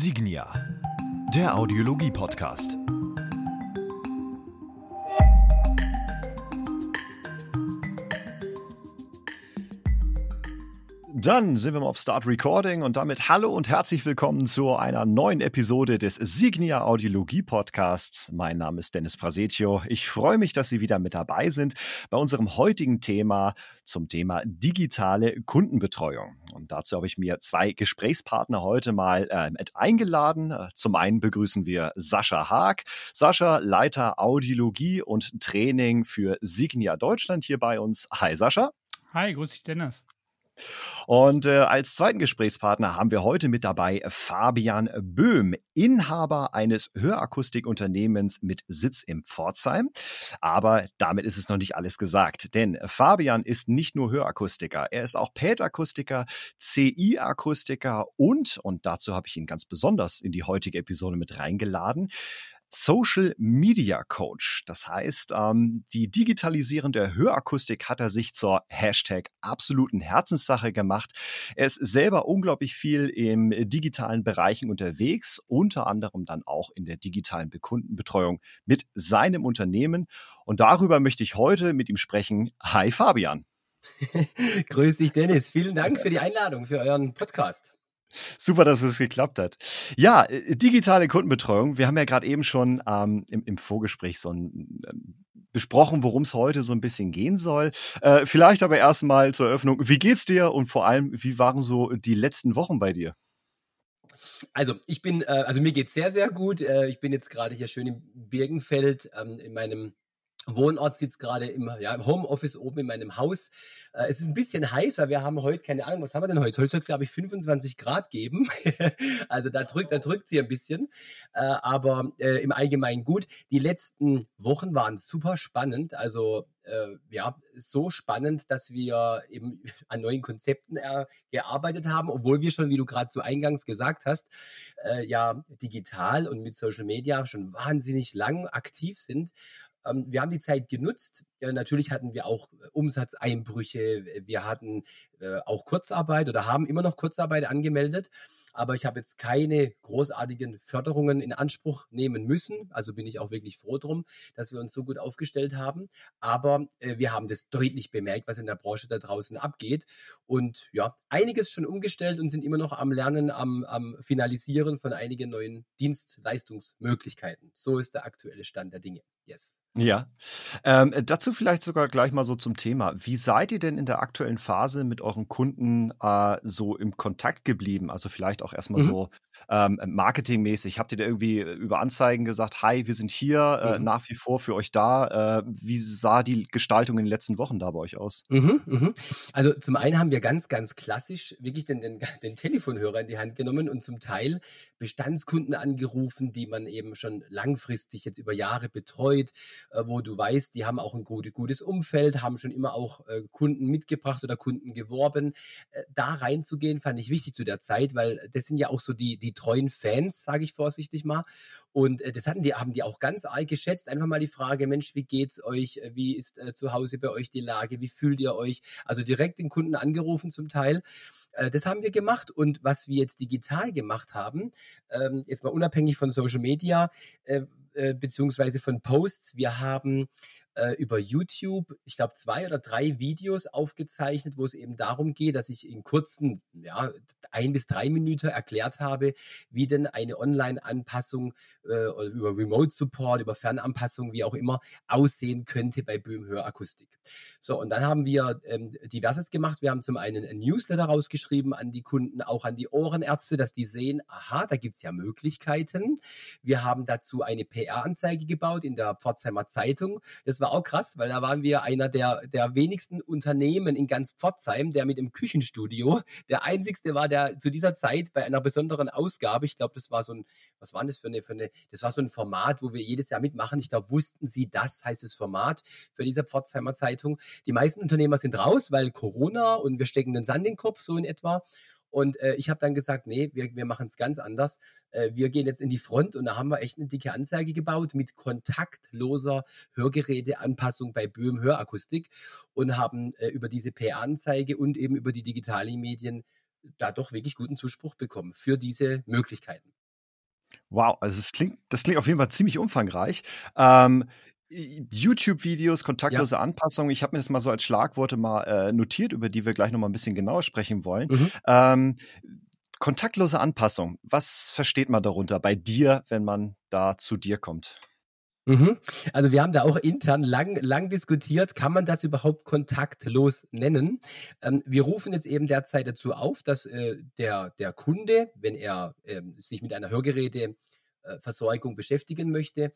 Signia, der Audiologie-Podcast. Dann sind wir mal auf Start Recording und damit hallo und herzlich willkommen zu einer neuen Episode des Signia Audiologie Podcasts. Mein Name ist Dennis Prasetio. Ich freue mich, dass Sie wieder mit dabei sind bei unserem heutigen Thema zum Thema digitale Kundenbetreuung. Und dazu habe ich mir zwei Gesprächspartner heute mal äh, mit eingeladen. Zum einen begrüßen wir Sascha Haag. Sascha, Leiter Audiologie und Training für Signia Deutschland hier bei uns. Hi Sascha. Hi, grüß dich Dennis. Und äh, als zweiten Gesprächspartner haben wir heute mit dabei Fabian Böhm, Inhaber eines Hörakustikunternehmens mit Sitz im Pforzheim. Aber damit ist es noch nicht alles gesagt, denn Fabian ist nicht nur Hörakustiker, er ist auch PET-Akustiker, CI-Akustiker und, und dazu habe ich ihn ganz besonders in die heutige Episode mit reingeladen, Social Media Coach. Das heißt, ähm, die digitalisierende Hörakustik hat er sich zur Hashtag absoluten Herzenssache gemacht. Er ist selber unglaublich viel im digitalen Bereichen unterwegs, unter anderem dann auch in der digitalen Kundenbetreuung mit seinem Unternehmen. Und darüber möchte ich heute mit ihm sprechen. Hi Fabian. Grüß dich, Dennis. Vielen Dank für die Einladung für euren Podcast. Super, dass es geklappt hat. Ja, äh, digitale Kundenbetreuung. Wir haben ja gerade eben schon ähm, im, im, Vorgespräch so ein, äh, besprochen, worum es heute so ein bisschen gehen soll. Äh, vielleicht aber erstmal zur Eröffnung. Wie geht's dir und vor allem, wie waren so die letzten Wochen bei dir? Also ich bin, äh, also mir geht's sehr, sehr gut. Äh, ich bin jetzt gerade hier schön im Birgenfeld ähm, in meinem Wohnort sitzt gerade im, ja, im Homeoffice oben in meinem Haus. Äh, es ist ein bisschen heiß, weil wir haben heute, keine Ahnung, was haben wir denn heute? Heute soll es, glaube ich, 25 Grad geben. also da drückt, da drückt sie ein bisschen. Äh, aber äh, im Allgemeinen gut. Die letzten Wochen waren super spannend. Also äh, ja, so spannend, dass wir eben an neuen Konzepten äh, gearbeitet haben, obwohl wir schon, wie du gerade so eingangs gesagt hast, äh, ja digital und mit Social Media schon wahnsinnig lang aktiv sind. Ähm, wir haben die Zeit genutzt. natürlich hatten wir auch äh, Umsatzeinbrüche. Wir hatten äh, auch Kurzarbeit oder haben immer noch Kurzarbeit angemeldet. Aber ich habe jetzt keine großartigen Förderungen in Anspruch nehmen müssen. Also bin ich auch wirklich froh drum, dass wir uns so gut aufgestellt haben. Aber äh, wir haben das deutlich bemerkt, was in der Branche da draußen abgeht. Und ja, einiges schon umgestellt und sind immer noch am Lernen, am, am Finalisieren von einigen neuen Dienstleistungsmöglichkeiten. So ist der aktuelle Stand der Dinge. Yes. Ja, ähm, dazu vielleicht sogar gleich mal so zum Thema. Wie seid ihr denn in der aktuellen Phase mit euren Kunden äh, so im Kontakt geblieben? Also vielleicht auch erstmal mhm. so ähm, marketingmäßig. Habt ihr da irgendwie über Anzeigen gesagt, hi, wir sind hier äh, mhm. nach wie vor für euch da? Äh, wie sah die Gestaltung in den letzten Wochen da bei euch aus? Mhm, mhm. Also zum einen haben wir ganz, ganz klassisch wirklich den, den, den Telefonhörer in die Hand genommen und zum Teil Bestandskunden angerufen, die man eben schon langfristig jetzt über Jahre betreut äh, wo du weißt, die haben auch ein gute, gutes Umfeld, haben schon immer auch äh, Kunden mitgebracht oder Kunden geworben. Äh, da reinzugehen, fand ich wichtig zu der Zeit, weil das sind ja auch so die, die treuen Fans, sage ich vorsichtig mal. Und das hatten die, haben die auch ganz arg geschätzt. Einfach mal die Frage, Mensch, wie geht's euch? Wie ist äh, zu Hause bei euch die Lage? Wie fühlt ihr euch? Also direkt den Kunden angerufen zum Teil. das haben wir gemacht. Und was wir jetzt digital gemacht haben, ähm, jetzt mal unabhängig von Social Media, äh, beziehungsweise von Posts. Wir haben äh, über YouTube, ich glaube, zwei oder drei Videos aufgezeichnet, wo es eben darum geht, dass ich in kurzen, ja, ein bis drei Minuten erklärt habe, wie denn eine Online-Anpassung äh, über Remote Support, über Fernanpassung, wie auch immer, aussehen könnte bei Böhm Hörakustik. So, und dann haben wir ähm, diverses gemacht. Wir haben zum einen ein Newsletter rausgeschrieben an die Kunden, auch an die Ohrenärzte, dass die sehen, aha, da gibt's ja Möglichkeiten. Wir haben dazu eine PR-Anzeige gebaut in der Pforzheimer Zeitung. Das war war auch krass, weil da waren wir einer der, der wenigsten Unternehmen in ganz Pforzheim, der mit dem Küchenstudio der einzigste war, der zu dieser Zeit bei einer besonderen Ausgabe, ich glaube, das war so ein, was war das für eine, für eine, das war so ein Format, wo wir jedes Jahr mitmachen. Ich glaube, wussten Sie das, heißt das Format für diese Pforzheimer Zeitung. Die meisten Unternehmer sind raus, weil Corona und wir stecken den Sand in den Kopf, so in etwa. Und äh, ich habe dann gesagt, nee, wir, wir machen es ganz anders. Äh, wir gehen jetzt in die Front und da haben wir echt eine dicke Anzeige gebaut mit kontaktloser Hörgeräteanpassung bei Böhm Hörakustik und haben äh, über diese PR-Anzeige und eben über die digitalen Medien da doch wirklich guten Zuspruch bekommen für diese Möglichkeiten. Wow, also es klingt, das klingt auf jeden Fall ziemlich umfangreich. Ähm, YouTube-Videos, kontaktlose ja. Anpassungen. Ich habe mir das mal so als Schlagworte mal äh, notiert, über die wir gleich noch mal ein bisschen genauer sprechen wollen. Mhm. Ähm, kontaktlose Anpassung. Was versteht man darunter bei dir, wenn man da zu dir kommt? Mhm. Also wir haben da auch intern lang, lang diskutiert, kann man das überhaupt kontaktlos nennen? Ähm, wir rufen jetzt eben derzeit dazu auf, dass äh, der, der Kunde, wenn er äh, sich mit einer Hörgeräteversorgung beschäftigen möchte,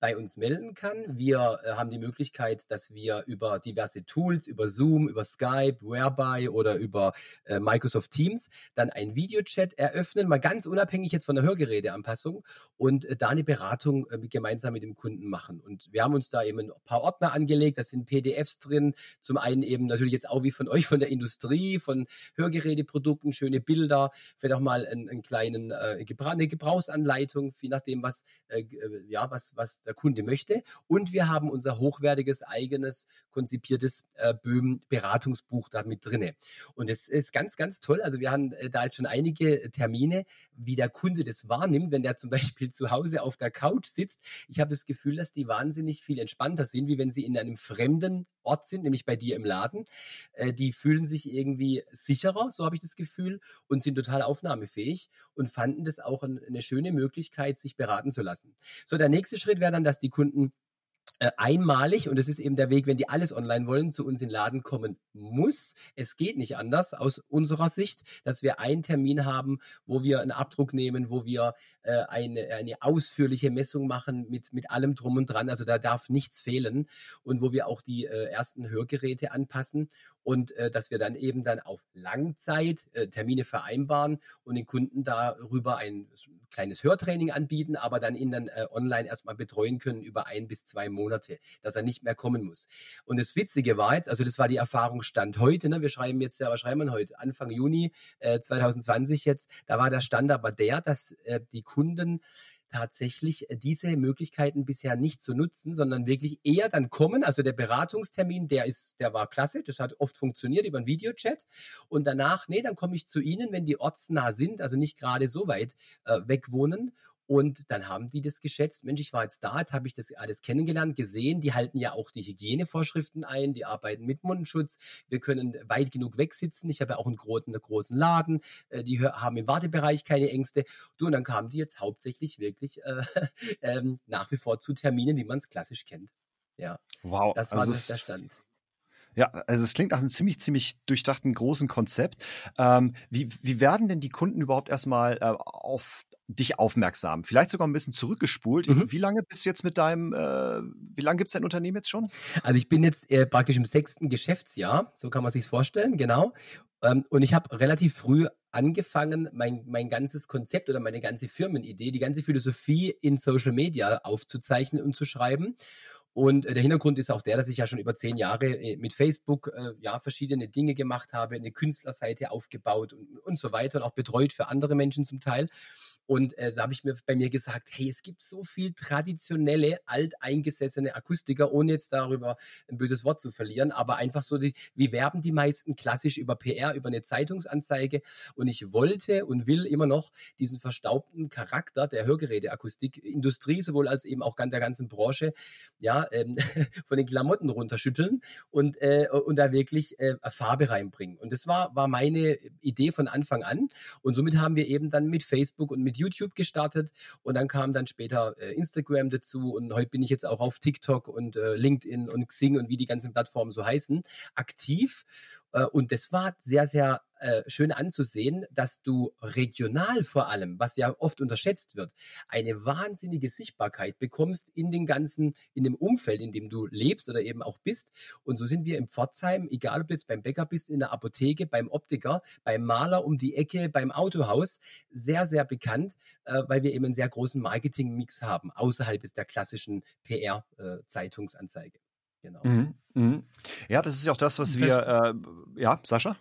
bei uns melden kann. Wir äh, haben die Möglichkeit, dass wir über diverse Tools, über Zoom, über Skype, Whereby oder über äh, Microsoft Teams dann einen Videochat eröffnen, mal ganz unabhängig jetzt von der Hörgeräteanpassung und äh, da eine Beratung äh, gemeinsam mit dem Kunden machen. Und wir haben uns da eben ein paar Ordner angelegt, da sind PDFs drin, zum einen eben natürlich jetzt auch wie von euch von der Industrie, von Hörgeräteprodukten, schöne Bilder, vielleicht auch mal einen, einen kleinen äh, eine Gebrauchsanleitung, je nachdem was äh ja was was der Kunde möchte. Und wir haben unser hochwertiges, eigenes, konzipiertes äh, Böhm-Beratungsbuch da mit drinne. Und es ist ganz, ganz toll. Also wir haben äh, da jetzt schon einige Termine, wie der Kunde das wahrnimmt, wenn der zum Beispiel zu Hause auf der Couch sitzt. Ich habe das Gefühl, dass die wahnsinnig viel entspannter sind, wie wenn sie in einem fremden Ort sind, nämlich bei dir im Laden. Äh, die fühlen sich irgendwie sicherer, so habe ich das Gefühl, und sind total aufnahmefähig und fanden das auch eine schöne Möglichkeit, sich beraten zu lassen. So, der nächste Schritt wäre dann, dass die Kunden äh, einmalig und es ist eben der Weg, wenn die alles online wollen, zu uns in den Laden kommen muss. Es geht nicht anders aus unserer Sicht, dass wir einen Termin haben, wo wir einen Abdruck nehmen, wo wir äh, eine, eine ausführliche Messung machen mit, mit allem drum und dran. Also da darf nichts fehlen und wo wir auch die äh, ersten Hörgeräte anpassen und äh, dass wir dann eben dann auf Langzeit äh, Termine vereinbaren und den Kunden darüber ein kleines Hörtraining anbieten, aber dann ihn dann äh, online erstmal betreuen können über ein bis zwei Monate, dass er nicht mehr kommen muss. Und das Witzige war jetzt, also das war die Erfahrung Stand heute, ne? wir schreiben jetzt, ja, was schreiben wir heute? Anfang Juni äh, 2020 jetzt, da war der Stand aber der, dass äh, die Kunden tatsächlich äh, diese Möglichkeiten bisher nicht zu nutzen, sondern wirklich eher dann kommen. Also der Beratungstermin, der ist, der war klasse, das hat oft funktioniert über einen Videochat. Und danach, nee, dann komme ich zu Ihnen, wenn die ortsnah sind, also nicht gerade so weit äh, weg wohnen und dann haben die das geschätzt. Mensch, ich war jetzt da, jetzt habe ich das alles kennengelernt, gesehen. Die halten ja auch die Hygienevorschriften ein, die arbeiten mit Mundschutz. Wir können weit genug wegsitzen. Ich habe ja auch einen großen, einen großen Laden. Äh, die haben im Wartebereich keine Ängste. Du, und dann kamen die jetzt hauptsächlich wirklich äh, ähm, nach wie vor zu Terminen, wie man es klassisch kennt. Ja. Wow. Das war also das, der Stand. Ja, also es klingt nach einem ziemlich, ziemlich durchdachten großen Konzept. Ähm, wie, wie werden denn die Kunden überhaupt erstmal äh, auf, dich aufmerksam? Vielleicht sogar ein bisschen zurückgespult. Mhm. Wie lange bist du jetzt mit deinem, äh, wie lange gibt es dein Unternehmen jetzt schon? Also ich bin jetzt äh, praktisch im sechsten Geschäftsjahr, so kann man sich vorstellen, genau. Ähm, und ich habe relativ früh angefangen, mein, mein ganzes Konzept oder meine ganze Firmenidee, die ganze Philosophie in Social Media aufzuzeichnen und zu schreiben. Und äh, der Hintergrund ist auch der, dass ich ja schon über zehn Jahre äh, mit Facebook äh, ja verschiedene Dinge gemacht habe, eine Künstlerseite aufgebaut und, und so weiter und auch betreut für andere Menschen zum Teil. Und äh, so habe ich mir bei mir gesagt, hey, es gibt so viel traditionelle, alteingesessene Akustiker, ohne jetzt darüber ein böses Wort zu verlieren, aber einfach so, die, wie werben die meisten klassisch über PR, über eine Zeitungsanzeige. Und ich wollte und will immer noch diesen verstaubten Charakter der Hörgeräteakustikindustrie, sowohl als eben auch der ganzen Branche, ja, ähm, von den Klamotten runterschütteln und, äh, und da wirklich äh, Farbe reinbringen. Und das war, war meine Idee von Anfang an. Und somit haben wir eben dann mit Facebook und mit YouTube gestartet und dann kam dann später äh, Instagram dazu und heute bin ich jetzt auch auf TikTok und äh, LinkedIn und Xing und wie die ganzen Plattformen so heißen, aktiv und das war sehr, sehr äh, schön anzusehen, dass du regional vor allem, was ja oft unterschätzt wird, eine wahnsinnige Sichtbarkeit bekommst in den ganzen, in dem Umfeld, in dem du lebst oder eben auch bist. Und so sind wir im Pforzheim, egal ob du jetzt beim Bäcker bist, in der Apotheke, beim Optiker, beim Maler um die Ecke, beim Autohaus, sehr, sehr bekannt, äh, weil wir eben einen sehr großen Marketing-Mix haben, außerhalb der klassischen PR-Zeitungsanzeige. Genau. Mhm, mh. Ja, das ist ja auch das, was das, wir. Äh, ja, Sascha?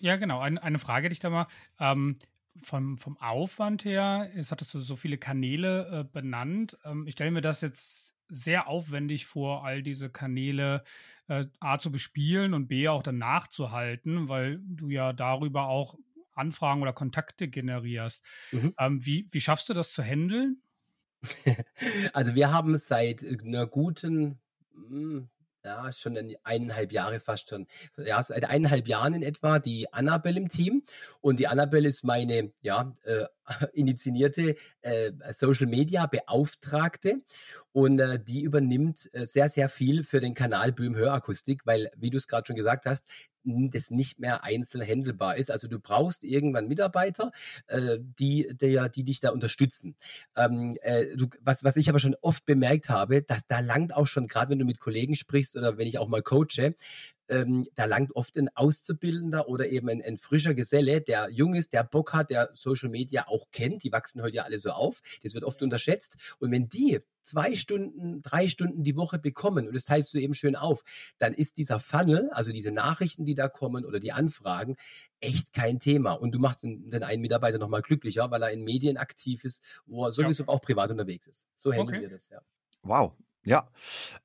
Ja, genau. Eine, eine Frage hätte ich da mal. Ähm, vom, vom Aufwand her, jetzt hattest du so viele Kanäle äh, benannt. Ähm, ich stelle mir das jetzt sehr aufwendig vor, all diese Kanäle äh, A zu bespielen und B auch dann nachzuhalten, weil du ja darüber auch Anfragen oder Kontakte generierst. Mhm. Ähm, wie, wie schaffst du das zu handeln? Also wir haben seit einer guten, hm, ja, schon eineinhalb Jahre fast schon. Ja, seit eineinhalb Jahren in etwa die Annabelle im Team. Und die Annabelle ist meine, ja, äh, initiierte äh, Social Media Beauftragte und äh, die übernimmt äh, sehr, sehr viel für den Kanal Böhm Hörakustik, weil, wie du es gerade schon gesagt hast, das nicht mehr einzeln handelbar ist. Also du brauchst irgendwann Mitarbeiter, äh, die, der, die dich da unterstützen. Ähm, äh, du, was, was ich aber schon oft bemerkt habe, dass da langt auch schon, gerade wenn du mit Kollegen sprichst oder wenn ich auch mal coache, ähm, da langt oft ein Auszubildender oder eben ein, ein, frischer Geselle, der jung ist, der Bock hat, der Social Media auch kennt. Die wachsen heute ja alle so auf. Das wird oft unterschätzt. Und wenn die zwei Stunden, drei Stunden die Woche bekommen und das teilst du eben schön auf, dann ist dieser Funnel, also diese Nachrichten, die da kommen oder die Anfragen, echt kein Thema. Und du machst den, einen Mitarbeiter nochmal glücklicher, weil er in Medien aktiv ist, wo er sowieso ja. auch privat unterwegs ist. So handeln okay. wir das, ja. Wow, ja,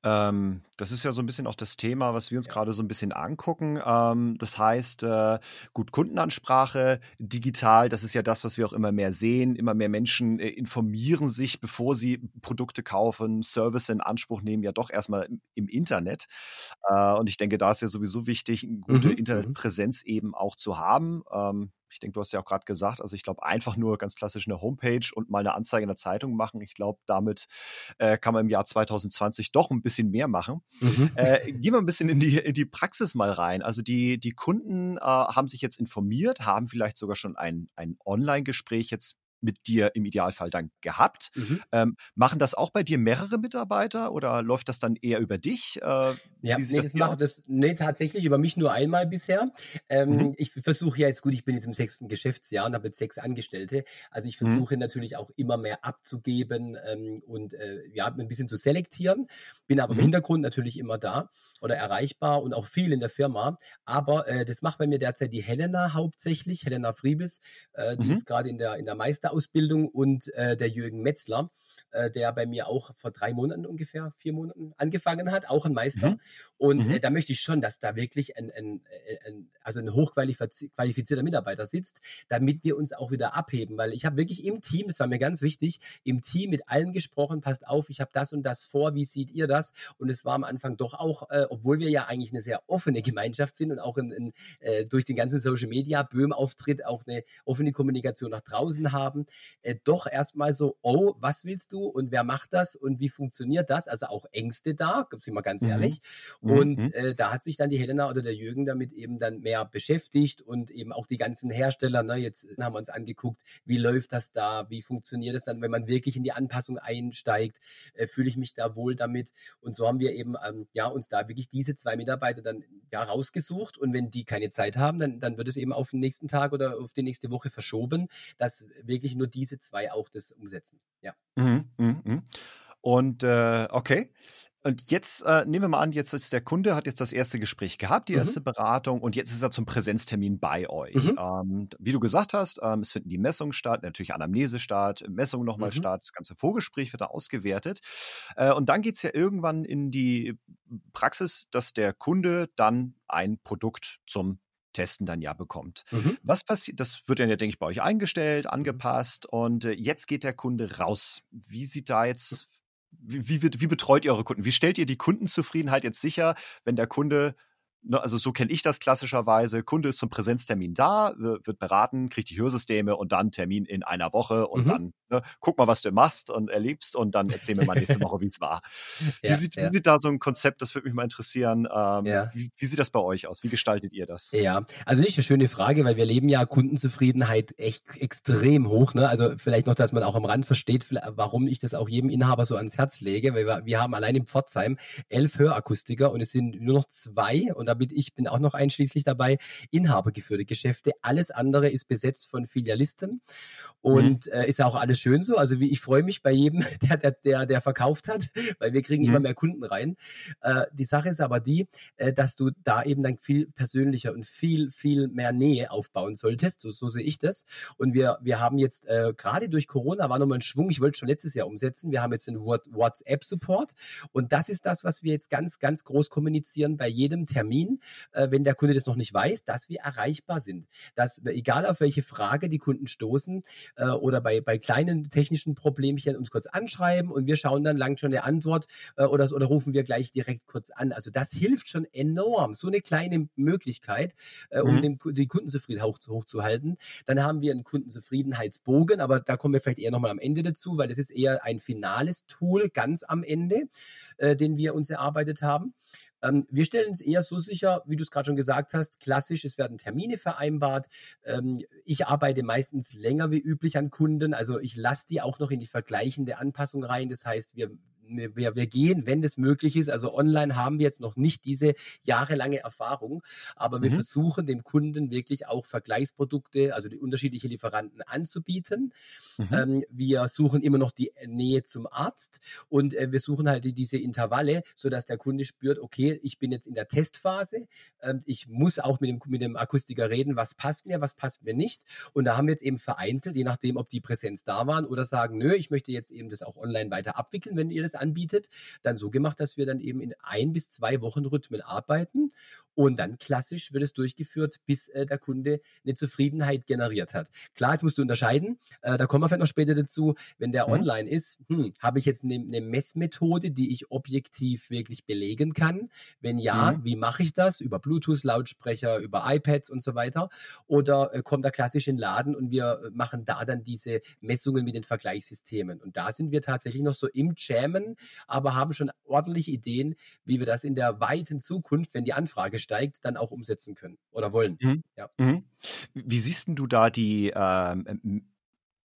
ähm, das ist ja so ein bisschen auch das Thema, was wir uns ja. gerade so ein bisschen angucken. Ähm, das heißt, äh, gut, Kundenansprache, digital, das ist ja das, was wir auch immer mehr sehen. Immer mehr Menschen äh, informieren sich, bevor sie Produkte kaufen, Service in Anspruch nehmen, ja doch erstmal im, im Internet. Äh, und ich denke, da ist ja sowieso wichtig, eine gute mhm. mhm. Internetpräsenz eben auch zu haben. Ähm, ich denke, du hast ja auch gerade gesagt, also ich glaube, einfach nur ganz klassisch eine Homepage und mal eine Anzeige in der Zeitung machen. Ich glaube, damit äh, kann man im Jahr 2020 doch ein bisschen mehr machen. Mhm. Äh, gehen wir ein bisschen in die, in die Praxis mal rein. Also die, die Kunden äh, haben sich jetzt informiert, haben vielleicht sogar schon ein, ein Online-Gespräch jetzt mit dir im Idealfall dann gehabt. Mhm. Ähm, machen das auch bei dir mehrere Mitarbeiter oder läuft das dann eher über dich? Äh, ja, nee, das, das macht das nee, tatsächlich über mich nur einmal bisher. Ähm, mhm. Ich versuche ja jetzt gut, ich bin jetzt im sechsten Geschäftsjahr und habe jetzt sechs Angestellte. Also ich mhm. versuche mhm. natürlich auch immer mehr abzugeben ähm, und äh, ja, ein bisschen zu selektieren. Bin aber im mhm. Hintergrund natürlich immer da oder erreichbar und auch viel in der Firma. Aber äh, das macht bei mir derzeit die Helena hauptsächlich, Helena Friebis. Äh, die mhm. ist gerade in der, in der Meister Meisterausbildung und äh, der Jürgen Metzler, äh, der bei mir auch vor drei Monaten ungefähr, vier Monaten angefangen hat, auch ein Meister. Mhm. Und mhm. Äh, da möchte ich schon, dass da wirklich ein, ein, äh, ein also ein hochqualifizierter Mitarbeiter sitzt, damit wir uns auch wieder abheben. Weil ich habe wirklich im Team, das war mir ganz wichtig, im Team mit allen gesprochen, passt auf, ich habe das und das vor, wie seht ihr das? Und es war am Anfang doch auch, äh, obwohl wir ja eigentlich eine sehr offene Gemeinschaft sind und auch in, in, äh, durch den ganzen Social Media Böhm-Auftritt auch eine offene Kommunikation nach draußen haben, äh, doch erstmal so, oh, was willst du und wer macht das und wie funktioniert das? Also auch Ängste da, sind wir ganz mhm. ehrlich. Mhm. Und äh, da hat sich dann die Helena oder der Jürgen damit eben dann mehr beschäftigt und eben auch die ganzen Hersteller. Ne, jetzt haben wir uns angeguckt, wie läuft das da, wie funktioniert es dann, wenn man wirklich in die Anpassung einsteigt, äh, fühle ich mich da wohl damit. Und so haben wir eben ähm, ja uns da wirklich diese zwei Mitarbeiter dann ja rausgesucht und wenn die keine Zeit haben, dann, dann wird es eben auf den nächsten Tag oder auf die nächste Woche verschoben, dass wirklich nur diese zwei auch das umsetzen. Ja. Mhm, mh, mh. Und äh, okay. Und jetzt äh, nehmen wir mal an, jetzt ist der Kunde, hat jetzt das erste Gespräch gehabt, die mhm. erste Beratung und jetzt ist er zum Präsenztermin bei euch. Mhm. Ähm, wie du gesagt hast, ähm, es finden die Messungen statt, natürlich Anamnese statt, Messungen nochmal mhm. statt, das ganze Vorgespräch wird da ausgewertet. Äh, und dann geht es ja irgendwann in die Praxis, dass der Kunde dann ein Produkt zum Testen dann ja bekommt. Mhm. Was passiert? Das wird dann ja, denke ich, bei euch eingestellt, mhm. angepasst und äh, jetzt geht der Kunde raus. Wie sieht da jetzt, wie, wie, wie betreut ihr eure Kunden? Wie stellt ihr die Kundenzufriedenheit jetzt sicher, wenn der Kunde also so kenne ich das klassischerweise. Kunde ist zum Präsenztermin da, wird beraten, kriegt die Hörsysteme und dann Termin in einer Woche und mhm. dann ne, guck mal, was du machst und erlebst und dann erzähl mir mal nächste Woche, wie es war. Ja, wie, sieht, ja. wie sieht da so ein Konzept, das würde mich mal interessieren, ähm, ja. wie, wie, sieht das bei euch aus? Wie gestaltet ihr das? Ja, also nicht eine schöne Frage, weil wir leben ja Kundenzufriedenheit echt extrem hoch. Ne? Also vielleicht noch, dass man auch am Rand versteht, warum ich das auch jedem Inhaber so ans Herz lege, weil wir, wir haben allein in Pforzheim elf Hörakustiker und es sind nur noch zwei und da bin ich bin auch noch einschließlich dabei, inhabergeführte Geschäfte. Alles andere ist besetzt von Filialisten und mhm. äh, ist auch alles schön so. Also wie ich freue mich bei jedem, der, der, der, der verkauft hat, weil wir kriegen mhm. immer mehr Kunden rein. Äh, die Sache ist aber die, äh, dass du da eben dann viel persönlicher und viel, viel mehr Nähe aufbauen solltest. So, so sehe ich das. Und wir, wir haben jetzt äh, gerade durch Corona war nochmal ein Schwung, ich wollte schon letztes Jahr umsetzen. Wir haben jetzt den WhatsApp-Support und das ist das, was wir jetzt ganz, ganz groß kommunizieren bei jedem Termin Termin, äh, wenn der Kunde das noch nicht weiß, dass wir erreichbar sind. Dass, egal auf welche Frage die Kunden stoßen äh, oder bei, bei kleinen technischen Problemchen uns kurz anschreiben und wir schauen dann lang schon eine Antwort äh, oder, oder rufen wir gleich direkt kurz an. Also das hilft schon enorm. So eine kleine Möglichkeit, äh, um mhm. den, die Kundenzufriedenheit hoch, hochzuhalten. Dann haben wir einen Kundenzufriedenheitsbogen, aber da kommen wir vielleicht eher nochmal am Ende dazu, weil das ist eher ein finales Tool ganz am Ende, äh, den wir uns erarbeitet haben. Ähm, wir stellen es eher so sicher, wie du es gerade schon gesagt hast, klassisch, es werden Termine vereinbart. Ähm, ich arbeite meistens länger wie üblich an Kunden, also ich lasse die auch noch in die vergleichende Anpassung rein. Das heißt, wir wir, wir gehen, wenn das möglich ist. Also online haben wir jetzt noch nicht diese jahrelange Erfahrung, aber wir mhm. versuchen dem Kunden wirklich auch Vergleichsprodukte, also die unterschiedlichen Lieferanten anzubieten. Mhm. Ähm, wir suchen immer noch die Nähe zum Arzt und äh, wir suchen halt diese Intervalle, sodass der Kunde spürt, okay, ich bin jetzt in der Testphase, ähm, ich muss auch mit dem, mit dem Akustiker reden, was passt mir, was passt mir nicht. Und da haben wir jetzt eben vereinzelt, je nachdem, ob die Präsenz da waren oder sagen, nö, ich möchte jetzt eben das auch online weiter abwickeln, wenn ihr das anbietet, dann so gemacht, dass wir dann eben in ein bis zwei Wochen Rhythmen arbeiten und dann klassisch wird es durchgeführt, bis äh, der Kunde eine Zufriedenheit generiert hat. Klar, jetzt musst du unterscheiden, äh, da kommen wir vielleicht noch später dazu, wenn der mhm. online ist, hm, habe ich jetzt eine, eine, Messmethode, die ich objektiv wirklich belegen kann? Wenn ja, mhm. wie mache ich das? Über Bluetooth-Lautsprecher, über iPads und so weiter? Oder äh, kommt er klassisch in den Laden und wir äh, machen da dann diese Messungen mit den Vergleichssystemen? Und da sind wir tatsächlich noch so im Jammen, aber haben schon ordentliche Ideen, wie wir das in der weiten Zukunft, wenn die Anfrage steigt, dann auch umsetzen können oder wollen. Mhm. Ja. Mhm. Wie siehst du da die ähm,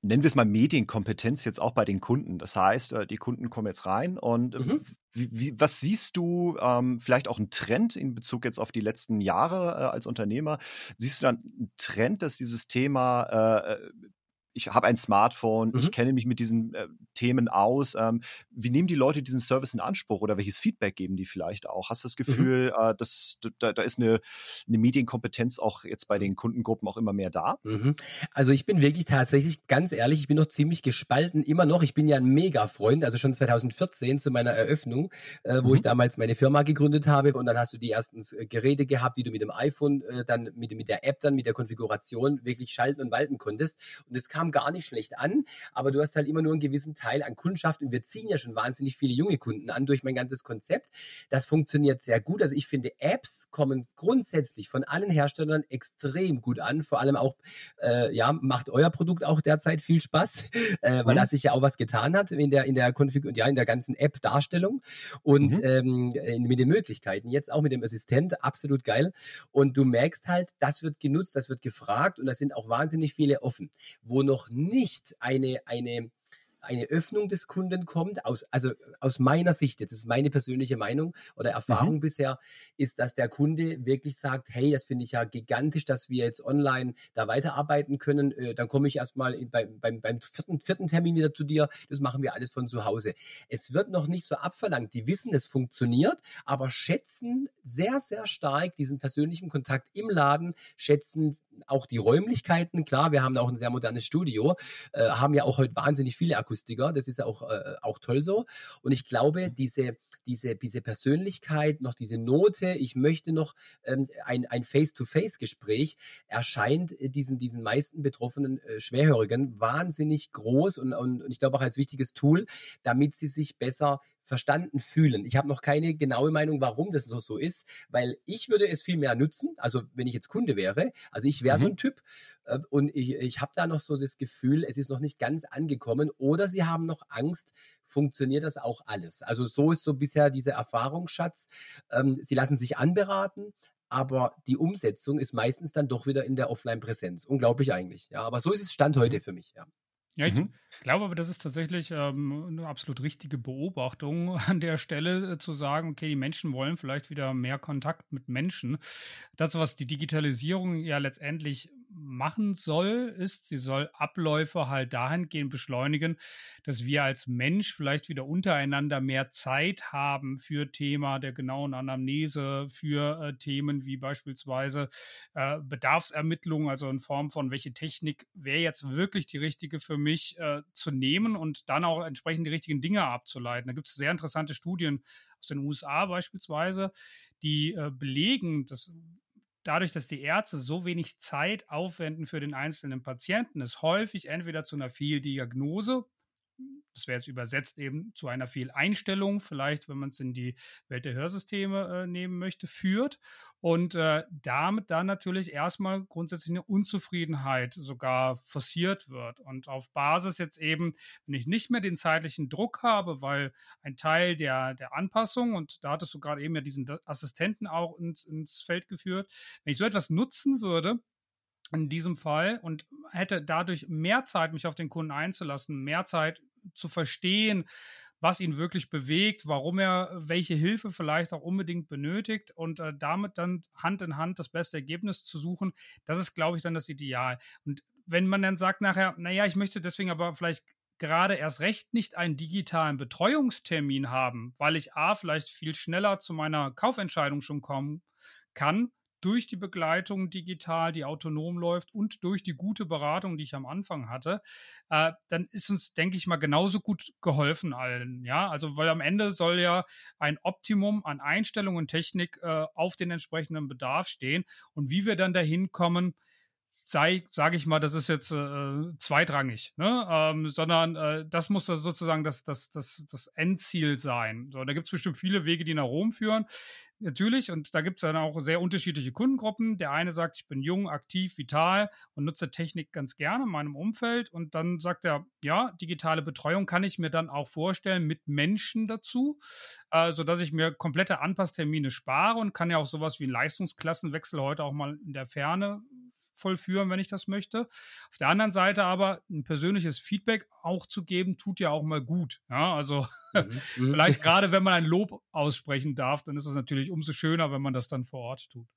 nennen wir es mal Medienkompetenz jetzt auch bei den Kunden. Das heißt, äh, die Kunden kommen jetzt rein und mhm. wie, wie, was siehst du ähm, vielleicht auch einen Trend in Bezug jetzt auf die letzten Jahre äh, als Unternehmer? Siehst du dann einen Trend, dass dieses Thema äh, äh ich habe ein Smartphone, mhm. ich kenne mich mit diesen äh, Themen aus. Ähm, wie nehmen die Leute diesen Service in Anspruch oder welches Feedback geben die vielleicht auch? Hast du das mhm. Gefühl, mhm. äh, dass da, da ist eine, eine, Medienkompetenz auch jetzt bei den Kundengruppen auch immer mehr da? Mhm. Also ich bin wirklich tatsächlich ganz ehrlich, ich bin noch ziemlich gespalten, immer noch. Ich bin ja ein Mega-Freund, also schon 2014 zu meiner Eröffnung, äh, wo mhm. ich damals meine Firma gegründet habe und dann hast du die ersten äh, Geräte gehabt, die du mit dem iPhone äh, dann mit, mit der App dann mit der Konfiguration wirklich schalten und walten konntest und es kam kam gar nicht schlecht an, aber du hast halt immer nur einen gewissen Teil an Kundschaft und wir ziehen ja schon wahnsinnig viele junge Kunden an durch mein ganzes Konzept. Das funktioniert sehr gut. Also ich finde, Apps kommen grundsätzlich von allen Herstellern extrem gut an. Vor allem auch, äh, ja, macht euer Produkt auch derzeit viel Spaß, äh, weil mhm. da sich ja auch was getan hat in der, in der Konfig und ja, in der ganzen App-Darstellung und mhm. ähm, mit den Möglichkeiten. Jetzt auch mit dem Assistent, absolut geil. Und du merkst halt, das wird genutzt, das wird gefragt und da sind auch wahnsinnig viele offen, wo noch nicht eine, eine eine Öffnung des Kunden kommt, aus, also aus meiner Sicht, jetzt ist meine persönliche Meinung oder Erfahrung mhm. bisher, ist, dass der Kunde wirklich sagt, hey, das finde ich ja gigantisch, dass wir jetzt online da weiterarbeiten können. Äh, dann komme ich erstmal beim, beim, beim vierten, vierten Termin wieder zu dir. Das machen wir alles von zu Hause. Es wird noch nicht so abverlangt. Die wissen, es funktioniert, aber schätzen sehr, sehr stark diesen persönlichen Kontakt im Laden, schätzen auch die Räumlichkeiten. Klar, wir haben auch ein sehr modernes Studio, äh, haben ja auch heute wahnsinnig viele Akkus Akustiker. Das ist ja auch, äh, auch toll so. Und ich glaube, mhm. diese, diese, diese Persönlichkeit, noch diese Note, ich möchte noch ähm, ein, ein Face-to-Face-Gespräch, erscheint diesen, diesen meisten betroffenen äh, Schwerhörigen wahnsinnig groß und, und, und ich glaube auch als wichtiges Tool, damit sie sich besser verstanden fühlen. Ich habe noch keine genaue Meinung, warum das so, so ist, weil ich würde es viel mehr nutzen, also wenn ich jetzt Kunde wäre, also ich wäre mhm. so ein Typ äh, und ich, ich habe da noch so das Gefühl, es ist noch nicht ganz angekommen oder sie haben noch Angst, funktioniert das auch alles. Also so ist so bisher dieser Erfahrungsschatz. Ähm, sie lassen sich anberaten, aber die Umsetzung ist meistens dann doch wieder in der Offline-Präsenz. Unglaublich eigentlich. Ja, aber so ist es Stand heute mhm. für mich. Ja. Ja, ich mhm. glaube aber, das ist tatsächlich ähm, eine absolut richtige Beobachtung an der Stelle, äh, zu sagen, okay, die Menschen wollen vielleicht wieder mehr Kontakt mit Menschen. Das, was die Digitalisierung ja letztendlich machen soll, ist, sie soll Abläufe halt dahingehend beschleunigen, dass wir als Mensch vielleicht wieder untereinander mehr Zeit haben für Thema der genauen Anamnese, für äh, Themen wie beispielsweise äh, Bedarfsermittlungen, also in Form von welche Technik wäre jetzt wirklich die richtige für mich äh, zu nehmen und dann auch entsprechend die richtigen Dinge abzuleiten. Da gibt es sehr interessante Studien aus den USA beispielsweise, die äh, belegen, dass dadurch, dass die Ärzte so wenig Zeit aufwenden für den einzelnen Patienten, es häufig entweder zu einer Fehldiagnose das wäre jetzt übersetzt eben zu einer Fehleinstellung, vielleicht, wenn man es in die Welt der Hörsysteme äh, nehmen möchte, führt und äh, damit dann natürlich erstmal grundsätzlich eine Unzufriedenheit sogar forciert wird. Und auf Basis jetzt eben, wenn ich nicht mehr den zeitlichen Druck habe, weil ein Teil der, der Anpassung, und da hattest du gerade eben ja diesen Assistenten auch ins, ins Feld geführt, wenn ich so etwas nutzen würde, in diesem Fall und hätte dadurch mehr Zeit, mich auf den Kunden einzulassen, mehr Zeit zu verstehen, was ihn wirklich bewegt, warum er welche Hilfe vielleicht auch unbedingt benötigt und äh, damit dann Hand in Hand das beste Ergebnis zu suchen, das ist, glaube ich, dann das Ideal. Und wenn man dann sagt nachher, naja, ich möchte deswegen aber vielleicht gerade erst recht nicht einen digitalen Betreuungstermin haben, weil ich A, vielleicht viel schneller zu meiner Kaufentscheidung schon kommen kann, durch die Begleitung digital, die autonom läuft und durch die gute Beratung, die ich am Anfang hatte, äh, dann ist uns, denke ich mal, genauso gut geholfen allen. Ja, also weil am Ende soll ja ein Optimum an Einstellungen und Technik äh, auf den entsprechenden Bedarf stehen. Und wie wir dann dahin kommen, sei, sage ich mal, das ist jetzt äh, zweitrangig, ne? ähm, sondern äh, das muss sozusagen das, das, das, das Endziel sein. So, da gibt es bestimmt viele Wege, die nach Rom führen. Natürlich, und da gibt es dann auch sehr unterschiedliche Kundengruppen. Der eine sagt, ich bin jung, aktiv, vital und nutze Technik ganz gerne in meinem Umfeld. Und dann sagt er, ja, digitale Betreuung kann ich mir dann auch vorstellen mit Menschen dazu, äh, sodass ich mir komplette Anpasstermine spare und kann ja auch sowas wie einen Leistungsklassenwechsel heute auch mal in der Ferne vollführen, wenn ich das möchte. Auf der anderen Seite aber ein persönliches Feedback auch zu geben, tut ja auch mal gut. Ja, also mhm. mhm. vielleicht gerade, wenn man ein Lob aussprechen darf, dann ist es natürlich umso schöner, wenn man das dann vor Ort tut.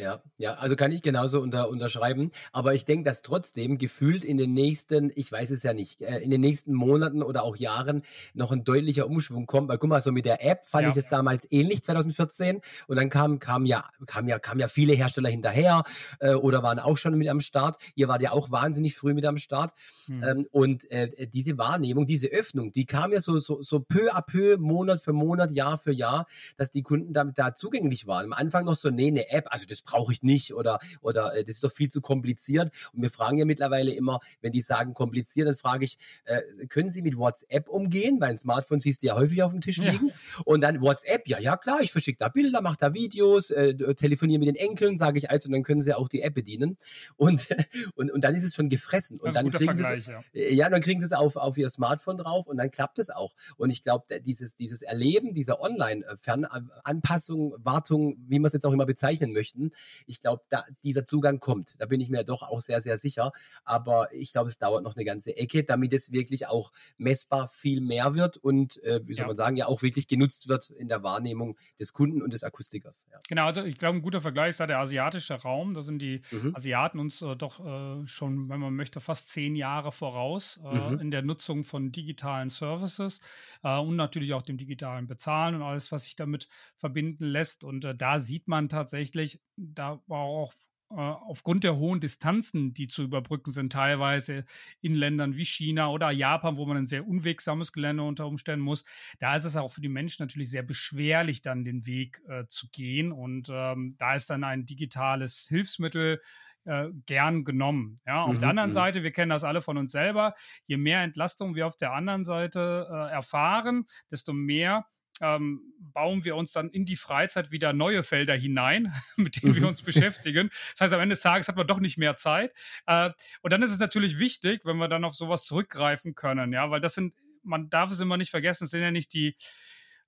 Ja, ja, also kann ich genauso unter, unterschreiben. Aber ich denke, dass trotzdem gefühlt in den nächsten, ich weiß es ja nicht, äh, in den nächsten Monaten oder auch Jahren noch ein deutlicher Umschwung kommt. Weil guck mal, so mit der App fand ja. ich es damals ähnlich, 2014. Und dann kam, kam ja, kam ja, kam ja viele Hersteller hinterher äh, oder waren auch schon mit am Start. Ihr wart ja auch wahnsinnig früh mit am Start. Hm. Ähm, und äh, diese Wahrnehmung, diese Öffnung, die kam ja so, so, so peu à peu, Monat für Monat, Jahr für Jahr, dass die Kunden damit da zugänglich waren. Am Anfang noch so, nee, eine App, also das brauche ich nicht oder, oder äh, das ist doch viel zu kompliziert. Und wir fragen ja mittlerweile immer, wenn die sagen kompliziert, dann frage ich, äh, können Sie mit WhatsApp umgehen? Weil ein Smartphone siehst du ja häufig auf dem Tisch liegen. Ja. Und dann WhatsApp, ja, ja klar, ich verschicke da Bilder, mache da Videos, äh, telefoniere mit den Enkeln, sage ich also, und dann können sie auch die App bedienen. Und, und, und dann ist es schon gefressen. Und dann kriegen sie es, ja. Äh, ja, dann kriegen sie es auf, auf ihr Smartphone drauf und dann klappt es auch. Und ich glaube, dieses, dieses Erleben dieser Online-Fernanpassung, Wartung, wie wir es jetzt auch immer bezeichnen möchten, ich glaube, dieser Zugang kommt. Da bin ich mir doch auch sehr, sehr sicher. Aber ich glaube, es dauert noch eine ganze Ecke, damit es wirklich auch messbar viel mehr wird und, äh, wie soll ja. man sagen, ja auch wirklich genutzt wird in der Wahrnehmung des Kunden und des Akustikers. Ja. Genau, also ich glaube, ein guter Vergleich ist da der asiatische Raum. Da sind die mhm. Asiaten uns äh, doch äh, schon, wenn man möchte, fast zehn Jahre voraus äh, mhm. in der Nutzung von digitalen Services äh, und natürlich auch dem digitalen Bezahlen und alles, was sich damit verbinden lässt. Und äh, da sieht man tatsächlich, da war auch äh, aufgrund der hohen Distanzen, die zu überbrücken sind, teilweise in Ländern wie China oder Japan, wo man ein sehr unwegsames Gelände unter Umständen muss, da ist es auch für die Menschen natürlich sehr beschwerlich, dann den Weg äh, zu gehen. Und ähm, da ist dann ein digitales Hilfsmittel äh, gern genommen. Ja, auf mhm, der anderen mhm. Seite, wir kennen das alle von uns selber, je mehr Entlastung wir auf der anderen Seite äh, erfahren, desto mehr ähm, bauen wir uns dann in die Freizeit wieder neue Felder hinein, mit denen wir mhm. uns beschäftigen. Das heißt, am Ende des Tages hat man doch nicht mehr Zeit. Äh, und dann ist es natürlich wichtig, wenn wir dann auf sowas zurückgreifen können, ja, weil das sind, man darf es immer nicht vergessen, es sind ja nicht die,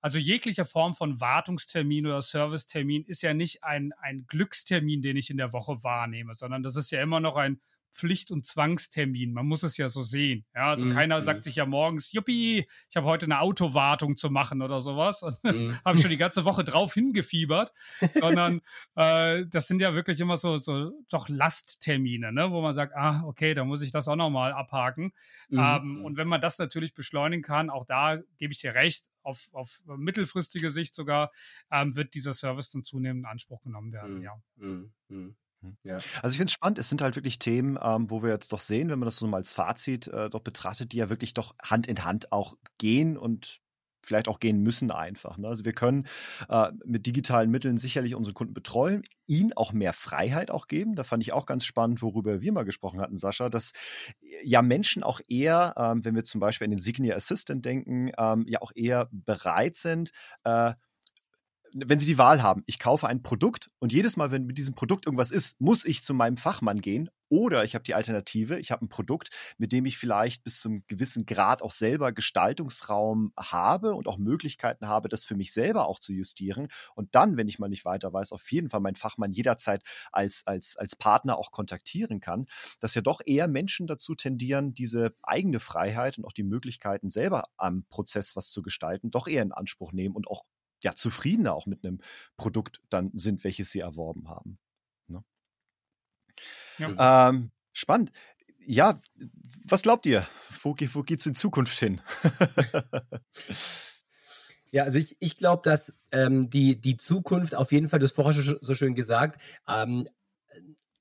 also jegliche Form von Wartungstermin oder Servicetermin ist ja nicht ein, ein Glückstermin, den ich in der Woche wahrnehme, sondern das ist ja immer noch ein Pflicht- und Zwangstermin. Man muss es ja so sehen. Ja, also mhm. keiner sagt mhm. sich ja morgens, juppie, ich habe heute eine Autowartung zu machen oder sowas. Und mhm. habe schon die ganze Woche drauf hingefiebert. Sondern äh, das sind ja wirklich immer so, so doch Lasttermine, ne? wo man sagt, ah, okay, da muss ich das auch nochmal abhaken. Mhm. Ähm, und wenn man das natürlich beschleunigen kann, auch da gebe ich dir recht, auf, auf mittelfristige Sicht sogar, ähm, wird dieser Service dann zunehmend in Anspruch genommen werden, mhm. ja. Mhm. Ja. Also ich finde es spannend, es sind halt wirklich Themen, ähm, wo wir jetzt doch sehen, wenn man das so mal als Fazit äh, doch betrachtet, die ja wirklich doch Hand in Hand auch gehen und vielleicht auch gehen müssen einfach. Ne? Also wir können äh, mit digitalen Mitteln sicherlich unsere Kunden betreuen, ihnen auch mehr Freiheit auch geben. Da fand ich auch ganz spannend, worüber wir mal gesprochen hatten, Sascha, dass ja Menschen auch eher, ähm, wenn wir zum Beispiel an den Signia Assistant denken, ähm, ja auch eher bereit sind, äh, wenn Sie die Wahl haben, ich kaufe ein Produkt und jedes Mal, wenn mit diesem Produkt irgendwas ist, muss ich zu meinem Fachmann gehen. Oder ich habe die Alternative, ich habe ein Produkt, mit dem ich vielleicht bis zum gewissen Grad auch selber Gestaltungsraum habe und auch Möglichkeiten habe, das für mich selber auch zu justieren. Und dann, wenn ich mal nicht weiter weiß, auf jeden Fall meinen Fachmann jederzeit als, als, als Partner auch kontaktieren kann, dass ja doch eher Menschen dazu tendieren, diese eigene Freiheit und auch die Möglichkeiten selber am Prozess was zu gestalten, doch eher in Anspruch nehmen und auch ja, zufriedener auch mit einem Produkt dann sind, welches sie erworben haben. Ne? Ja. Ähm, spannend. Ja, was glaubt ihr? Wo, wo geht es in Zukunft hin? Ja, also ich, ich glaube, dass ähm, die, die Zukunft auf jeden Fall, du hast vorher schon so schön gesagt, ähm,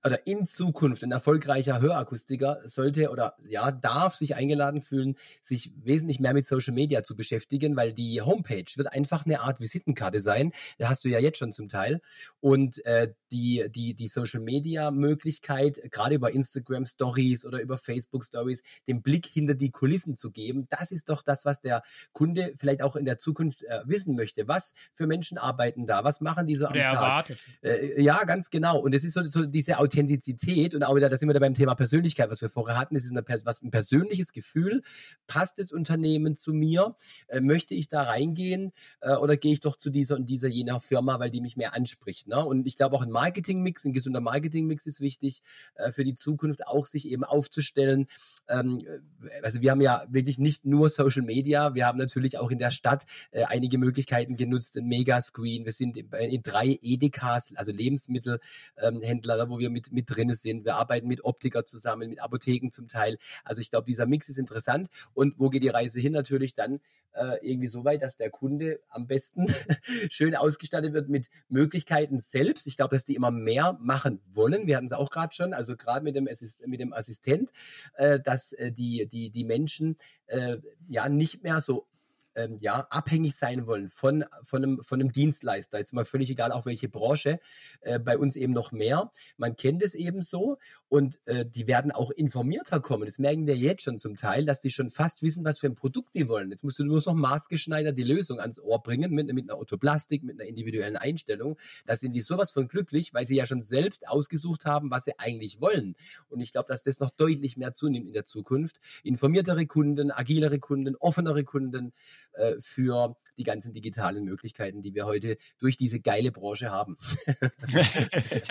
oder in Zukunft ein erfolgreicher Hörakustiker sollte oder ja, darf sich eingeladen fühlen, sich wesentlich mehr mit Social Media zu beschäftigen, weil die Homepage wird einfach eine Art Visitenkarte sein. Da hast du ja jetzt schon zum Teil. Und äh, die, die, die Social Media Möglichkeit, gerade über Instagram Stories oder über Facebook Stories, den Blick hinter die Kulissen zu geben, das ist doch das, was der Kunde vielleicht auch in der Zukunft äh, wissen möchte. Was für Menschen arbeiten da? Was machen die so am der Tag? Erwartet. Äh, ja, ganz genau. Und es ist so, so diese Authentizität und auch wieder, da sind wir da beim Thema Persönlichkeit, was wir vorher hatten. Es ist eine, was, ein persönliches Gefühl. Passt das Unternehmen zu mir? Äh, möchte ich da reingehen äh, oder gehe ich doch zu dieser und dieser jener Firma, weil die mich mehr anspricht? Ne? Und ich glaube auch ein Marketingmix, ein gesunder Marketingmix ist wichtig äh, für die Zukunft, auch sich eben aufzustellen. Ähm, äh, also wir haben ja wirklich nicht nur Social Media, wir haben natürlich auch in der Stadt äh, einige Möglichkeiten genutzt, ein Megascreen. Wir sind in, in drei Edekas, also Lebensmittelhändler, ähm, wo wir mit mit, mit drin sind. Wir arbeiten mit Optiker zusammen, mit Apotheken zum Teil. Also ich glaube, dieser Mix ist interessant. Und wo geht die Reise hin? Natürlich dann äh, irgendwie so weit, dass der Kunde am besten schön ausgestattet wird mit Möglichkeiten selbst. Ich glaube, dass die immer mehr machen wollen. Wir hatten es auch gerade schon, also gerade mit dem, Assist mit dem Assistent, äh, dass äh, die, die, die Menschen äh, ja nicht mehr so ähm, ja, abhängig sein wollen von, von, einem, von einem Dienstleister. Ist mal völlig egal, auf welche Branche. Äh, bei uns eben noch mehr. Man kennt es eben so und äh, die werden auch informierter kommen. Das merken wir jetzt schon zum Teil, dass die schon fast wissen, was für ein Produkt die wollen. Jetzt musst du nur noch maßgeschneidert die Lösung ans Ohr bringen mit, mit einer Autoplastik, mit einer individuellen Einstellung. Da sind die sowas von glücklich, weil sie ja schon selbst ausgesucht haben, was sie eigentlich wollen. Und ich glaube, dass das noch deutlich mehr zunimmt in der Zukunft. Informiertere Kunden, agilere Kunden, offenere Kunden, äh, für die ganzen digitalen Möglichkeiten, die wir heute durch diese geile Branche haben.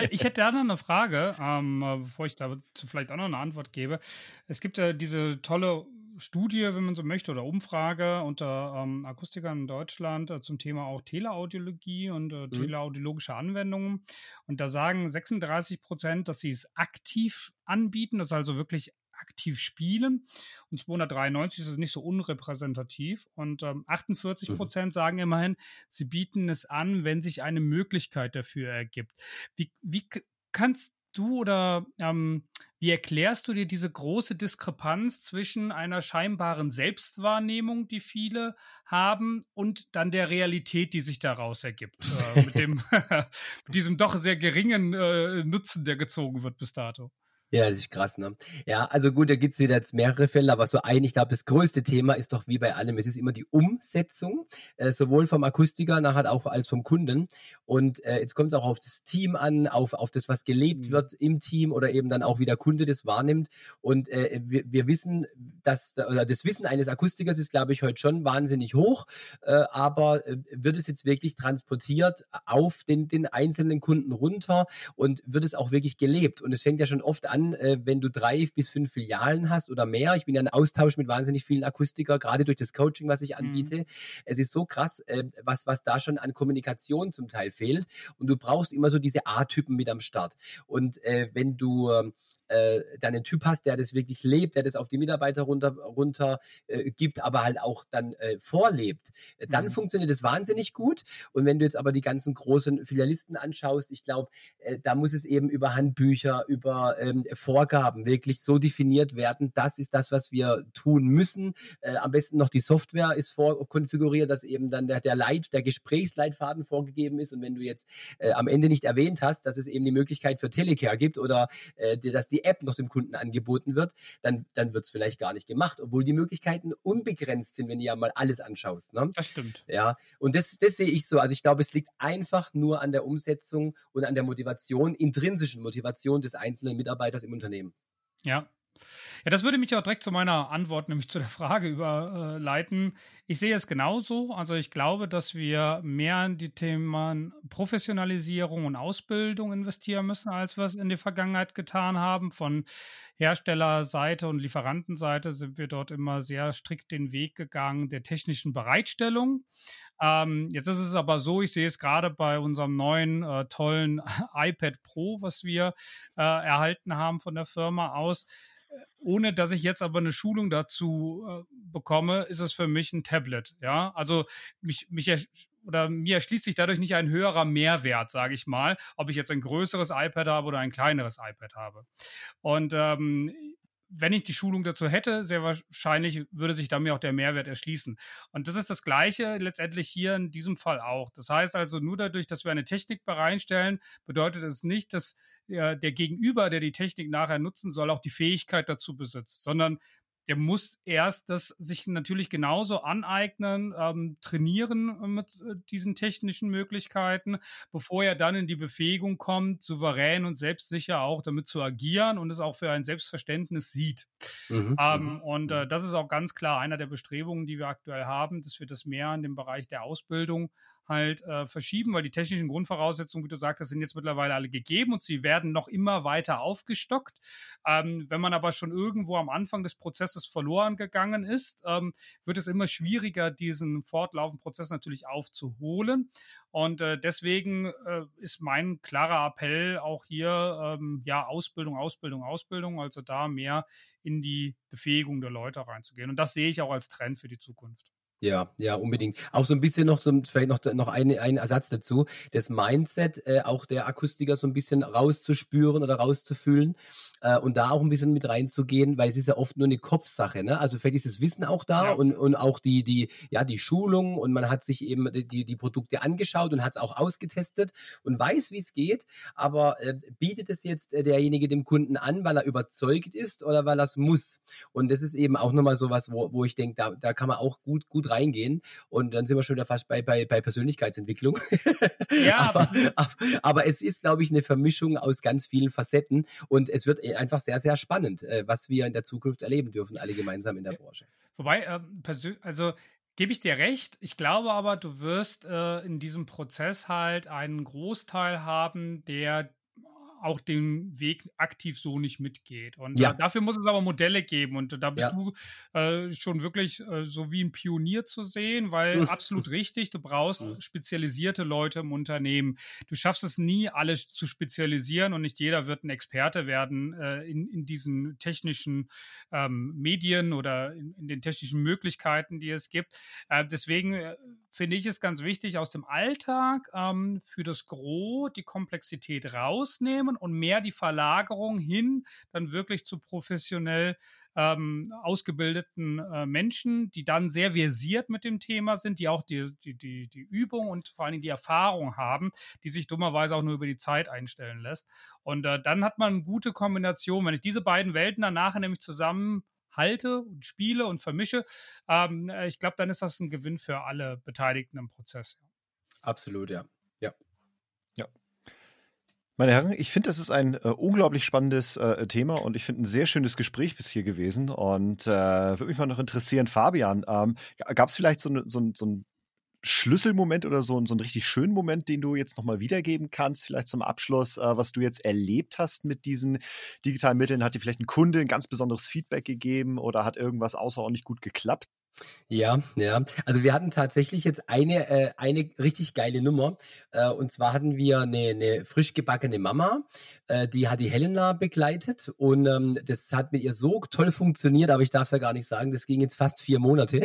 ich hätte da noch eine Frage, ähm, bevor ich da vielleicht auch noch eine Antwort gebe. Es gibt ja diese tolle Studie, wenn man so möchte, oder Umfrage unter ähm, Akustikern in Deutschland äh, zum Thema auch Teleaudiologie und äh, mhm. teleaudiologische Anwendungen. Und da sagen 36 Prozent, dass sie es aktiv anbieten, das also wirklich aktiv spielen. Und 293 ist es nicht so unrepräsentativ. Und ähm, 48 mhm. Prozent mhm. sagen immerhin, sie bieten es an, wenn sich eine Möglichkeit dafür ergibt. Wie, wie kannst du oder ähm, wie erklärst du dir diese große Diskrepanz zwischen einer scheinbaren Selbstwahrnehmung, die viele haben, und dann der Realität, die sich daraus ergibt, äh, mit, dem, mit diesem doch sehr geringen äh, Nutzen, der gezogen wird bis dato? Ja, das ist krass, ne? Ja, also gut, da gibt's wieder jetzt mehrere Fälle, aber so ein, ich glaube, das größte Thema ist doch wie bei allem, es ist immer die Umsetzung, äh, sowohl vom Akustiker nachher auch als vom Kunden. Und äh, jetzt kommt es auch auf das Team an, auf, auf das, was gelebt mhm. wird im Team oder eben dann auch wie der Kunde das wahrnimmt. Und äh, wir, wir wissen, dass oder das Wissen eines Akustikers ist, glaube ich, heute schon wahnsinnig hoch, äh, aber äh, wird es jetzt wirklich transportiert auf den, den einzelnen Kunden runter und wird es auch wirklich gelebt? Und es fängt ja schon oft an, dann, äh, wenn du drei bis fünf Filialen hast oder mehr. Ich bin ja in Austausch mit wahnsinnig vielen Akustiker, gerade durch das Coaching, was ich mhm. anbiete. Mhm. Es ist so krass, äh, was, was da schon an Kommunikation zum Teil fehlt. Und du brauchst immer so diese A-Typen mit am Start. Und äh, wenn du ähm, äh, dann einen Typ hast, der das wirklich lebt, der das auf die Mitarbeiter runter, runter äh, gibt, aber halt auch dann äh, vorlebt, äh, dann mhm. funktioniert das wahnsinnig gut. Und wenn du jetzt aber die ganzen großen Filialisten anschaust, ich glaube, äh, da muss es eben über Handbücher, über ähm, Vorgaben wirklich so definiert werden, das ist das, was wir tun müssen. Äh, am besten noch die Software ist vorkonfiguriert, dass eben dann der, der Leit, der Gesprächsleitfaden vorgegeben ist. Und wenn du jetzt äh, am Ende nicht erwähnt hast, dass es eben die Möglichkeit für Telecare gibt oder äh, dass die App noch dem Kunden angeboten wird, dann, dann wird es vielleicht gar nicht gemacht, obwohl die Möglichkeiten unbegrenzt sind, wenn du ja mal alles anschaust. Ne? Das stimmt. Ja, und das, das sehe ich so. Also ich glaube, es liegt einfach nur an der Umsetzung und an der Motivation, intrinsischen Motivation des einzelnen Mitarbeiters im Unternehmen. Ja, ja, das würde mich auch direkt zu meiner Antwort, nämlich zu der Frage überleiten. Ich sehe es genauso. Also ich glaube, dass wir mehr in die Themen Professionalisierung und Ausbildung investieren müssen, als wir es in der Vergangenheit getan haben. Von Herstellerseite und Lieferantenseite sind wir dort immer sehr strikt den Weg gegangen der technischen Bereitstellung. Ähm, jetzt ist es aber so, ich sehe es gerade bei unserem neuen äh, tollen iPad Pro, was wir äh, erhalten haben von der Firma aus ohne dass ich jetzt aber eine Schulung dazu äh, bekomme, ist es für mich ein Tablet. Ja, also mich, mich oder mir erschließt sich dadurch nicht ein höherer Mehrwert, sage ich mal, ob ich jetzt ein größeres iPad habe oder ein kleineres iPad habe. Und ähm, wenn ich die Schulung dazu hätte, sehr wahrscheinlich würde sich da mir auch der Mehrwert erschließen. Und das ist das Gleiche letztendlich hier in diesem Fall auch. Das heißt also, nur dadurch, dass wir eine Technik bereinstellen, bedeutet es nicht, dass der Gegenüber, der die Technik nachher nutzen soll, auch die Fähigkeit dazu besitzt, sondern der muss erst das sich natürlich genauso aneignen, ähm, trainieren mit äh, diesen technischen Möglichkeiten, bevor er dann in die Befähigung kommt, souverän und selbstsicher auch damit zu agieren und es auch für ein Selbstverständnis sieht. Mhm, ähm, mhm, und äh, mhm. das ist auch ganz klar einer der Bestrebungen, die wir aktuell haben, dass wir das mehr in dem Bereich der Ausbildung halt äh, verschieben, weil die technischen Grundvoraussetzungen, wie du sagst, sind jetzt mittlerweile alle gegeben und sie werden noch immer weiter aufgestockt. Ähm, wenn man aber schon irgendwo am Anfang des Prozesses verloren gegangen ist, ähm, wird es immer schwieriger, diesen fortlaufenden Prozess natürlich aufzuholen. Und äh, deswegen äh, ist mein klarer Appell auch hier, ähm, ja, Ausbildung, Ausbildung, Ausbildung, also da mehr in die Befähigung der Leute reinzugehen. Und das sehe ich auch als Trend für die Zukunft. Ja, ja, unbedingt. Auch so ein bisschen noch, so, vielleicht noch, noch ein, ein Ersatz dazu, das Mindset äh, auch der Akustiker so ein bisschen rauszuspüren oder rauszufühlen äh, und da auch ein bisschen mit reinzugehen, weil es ist ja oft nur eine Kopfsache. Ne? Also vielleicht ist das Wissen auch da ja. und, und auch die, die, ja, die Schulung und man hat sich eben die, die Produkte angeschaut und hat es auch ausgetestet und weiß, wie es geht, aber äh, bietet es jetzt äh, derjenige dem Kunden an, weil er überzeugt ist oder weil er es muss? Und das ist eben auch nochmal so was, wo, wo ich denke, da, da kann man auch gut, gut reingehen. Und dann sind wir schon wieder fast bei, bei, bei Persönlichkeitsentwicklung. Ja, aber, aber, aber, es ist, glaube ich, eine Vermischung aus ganz vielen Facetten. Und es wird einfach sehr, sehr spannend, äh, was wir in der Zukunft erleben dürfen, alle gemeinsam in der Branche. Wobei, ähm, also gebe ich dir recht. Ich glaube aber, du wirst äh, in diesem Prozess halt einen Großteil haben, der auch den Weg aktiv so nicht mitgeht. Und ja. äh, dafür muss es aber Modelle geben. Und da bist ja. du äh, schon wirklich äh, so wie ein Pionier zu sehen, weil absolut richtig, du brauchst spezialisierte Leute im Unternehmen. Du schaffst es nie, alles zu spezialisieren und nicht jeder wird ein Experte werden äh, in, in diesen technischen ähm, Medien oder in, in, den technischen Möglichkeiten, die es gibt. Äh, deswegen äh, finde ich es ganz wichtig, aus dem Alltag ähm, für das Gros die Komplexität rausnehmen und mehr die Verlagerung hin dann wirklich zu professionell ähm, ausgebildeten äh, Menschen, die dann sehr versiert mit dem Thema sind, die auch die, die, die, die Übung und vor allen Dingen die Erfahrung haben, die sich dummerweise auch nur über die Zeit einstellen lässt. Und äh, dann hat man eine gute Kombination. Wenn ich diese beiden Welten dann nachher nämlich zusammen halte und spiele und vermische, ähm, äh, ich glaube, dann ist das ein Gewinn für alle Beteiligten im Prozess. Absolut, ja. Ja. Ja. Meine Herren, ich finde, das ist ein äh, unglaublich spannendes äh, Thema und ich finde ein sehr schönes Gespräch bis hier gewesen. Und äh, würde mich mal noch interessieren, Fabian, ähm, gab es vielleicht so, ne, so, so ein Schlüsselmoment oder so, so einen richtig schönen Moment, den du jetzt nochmal wiedergeben kannst, vielleicht zum Abschluss, äh, was du jetzt erlebt hast mit diesen digitalen Mitteln? Hat dir vielleicht ein Kunde ein ganz besonderes Feedback gegeben oder hat irgendwas außerordentlich gut geklappt? Ja, ja. Also wir hatten tatsächlich jetzt eine, äh, eine richtig geile Nummer. Äh, und zwar hatten wir eine, eine frisch gebackene Mama, äh, die hat die Helena begleitet und ähm, das hat mit ihr so toll funktioniert, aber ich darf es ja gar nicht sagen, das ging jetzt fast vier Monate.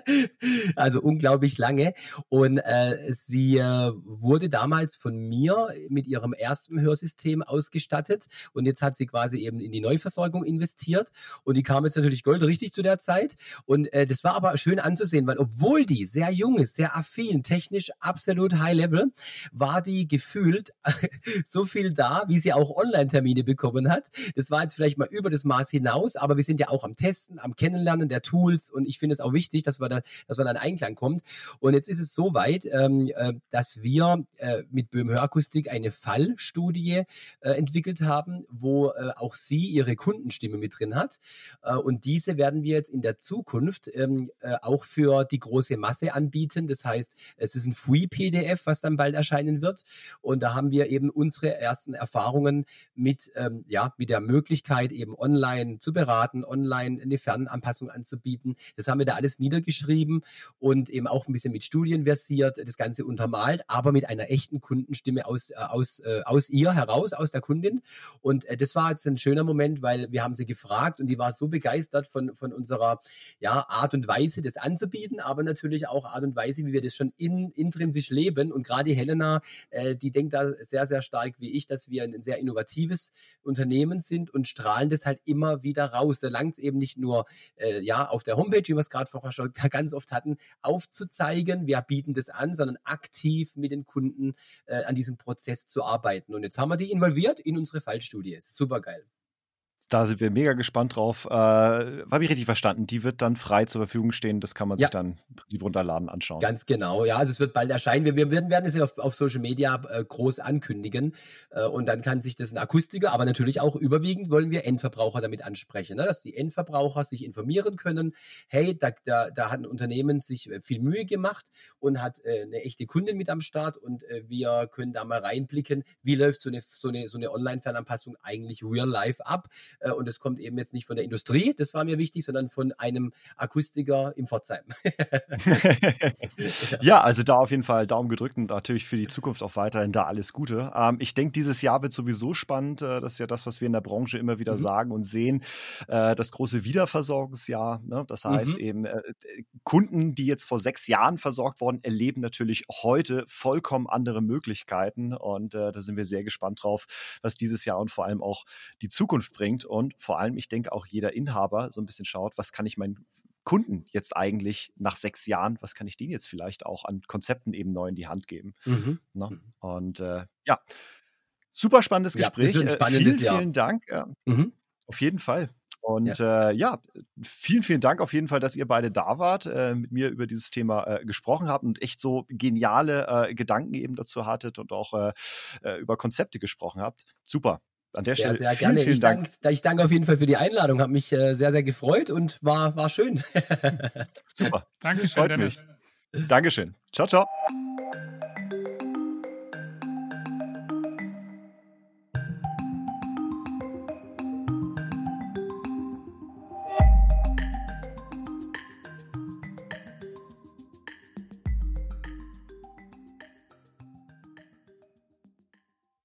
also unglaublich lange. Und äh, sie äh, wurde damals von mir mit ihrem ersten Hörsystem ausgestattet und jetzt hat sie quasi eben in die Neuversorgung investiert und die kam jetzt natürlich goldrichtig zu der Zeit und äh, das war aber schön anzusehen, weil obwohl die sehr jung ist, sehr affin, technisch absolut high level, war die gefühlt so viel da, wie sie auch Online-Termine bekommen hat. Das war jetzt vielleicht mal über das Maß hinaus, aber wir sind ja auch am Testen, am Kennenlernen der Tools und ich finde es auch wichtig, dass wir da, dass wir da in Einklang kommt. Und jetzt ist es so weit, ähm, äh, dass wir äh, mit Böhm Hörakustik eine Fallstudie äh, entwickelt haben, wo äh, auch sie ihre Kundenstimme mit drin hat. Äh, und diese werden wir jetzt in der Zukunft ähm, äh, auch für die große Masse anbieten. Das heißt, es ist ein Free-PDF, was dann bald erscheinen wird. Und da haben wir eben unsere ersten Erfahrungen mit, ähm, ja, mit der Möglichkeit, eben online zu beraten, online eine Fernanpassung anzubieten. Das haben wir da alles niedergeschrieben und eben auch ein bisschen mit Studien versiert, das Ganze untermalt, aber mit einer echten Kundenstimme aus, äh, aus, äh, aus ihr heraus, aus der Kundin. Und äh, das war jetzt ein schöner Moment, weil wir haben sie gefragt und die war so begeistert von, von unserer ja, Art und Weise, das anzubieten, aber natürlich auch Art und Weise, wie wir das schon in, intrinsisch leben. Und gerade Helena, äh, die denkt da sehr, sehr stark wie ich, dass wir ein sehr innovatives Unternehmen sind und strahlen das halt immer wieder raus. Da langt es eben nicht nur äh, ja auf der Homepage, wie wir es gerade vorher schon ganz oft hatten, aufzuzeigen, wir bieten das an, sondern aktiv mit den Kunden äh, an diesem Prozess zu arbeiten. Und jetzt haben wir die involviert in unsere Fallstudie. Super geil. Da sind wir mega gespannt drauf. Äh, Habe ich richtig verstanden? Die wird dann frei zur Verfügung stehen. Das kann man ja. sich dann im Prinzip runterladen, anschauen. Ganz genau. Ja, also es wird bald erscheinen. Wir, wir werden, werden es auf, auf Social Media äh, groß ankündigen. Äh, und dann kann sich das ein Akustiker, aber natürlich auch überwiegend wollen wir Endverbraucher damit ansprechen, ne? dass die Endverbraucher sich informieren können. Hey, da, da, da hat ein Unternehmen sich äh, viel Mühe gemacht und hat äh, eine echte Kundin mit am Start und äh, wir können da mal reinblicken, wie läuft so eine, so eine, so eine Online-Fernanpassung eigentlich real life ab äh, und es kommt eben jetzt nicht von der Industrie, das war mir wichtig, sondern von einem Akustiker im Pforzheim. ja, also da auf jeden Fall Daumen gedrückt und natürlich für die Zukunft auch weiterhin da alles Gute. Ähm, ich denke, dieses Jahr wird sowieso spannend. Äh, das ist ja das, was wir in der Branche immer wieder mhm. sagen und sehen. Äh, das große Wiederversorgungsjahr. Ne? Das heißt mhm. eben, Kunden, die jetzt vor sechs Jahren versorgt wurden, erleben natürlich heute vollkommen andere Möglichkeiten. Und da sind wir sehr gespannt drauf, was dieses Jahr und vor allem auch die Zukunft bringt. Und vor allem, ich denke, auch jeder Inhaber so ein bisschen schaut, was kann ich meinen Kunden jetzt eigentlich nach sechs Jahren, was kann ich denen jetzt vielleicht auch an Konzepten eben neu in die Hand geben? Mhm. Ne? Mhm. Und äh, ja, super spannendes Gespräch. Ja, äh, spannendes vielen, vielen Dank. Mhm. Auf jeden Fall. Und ja. Äh, ja. vielen, vielen Dank auf jeden Fall, dass ihr beide da wart, äh, mit mir über dieses Thema äh, gesprochen habt und echt so geniale äh, Gedanken eben dazu hattet und auch äh, über Konzepte gesprochen habt. Super. An der sehr, Stelle sehr vielen, gerne. Vielen ich, Dank. Dank, ich danke auf jeden Fall für die Einladung, habe mich sehr, sehr gefreut und war, war schön. Super. Dankeschön. Freut mich. Dankeschön. Ciao, ciao.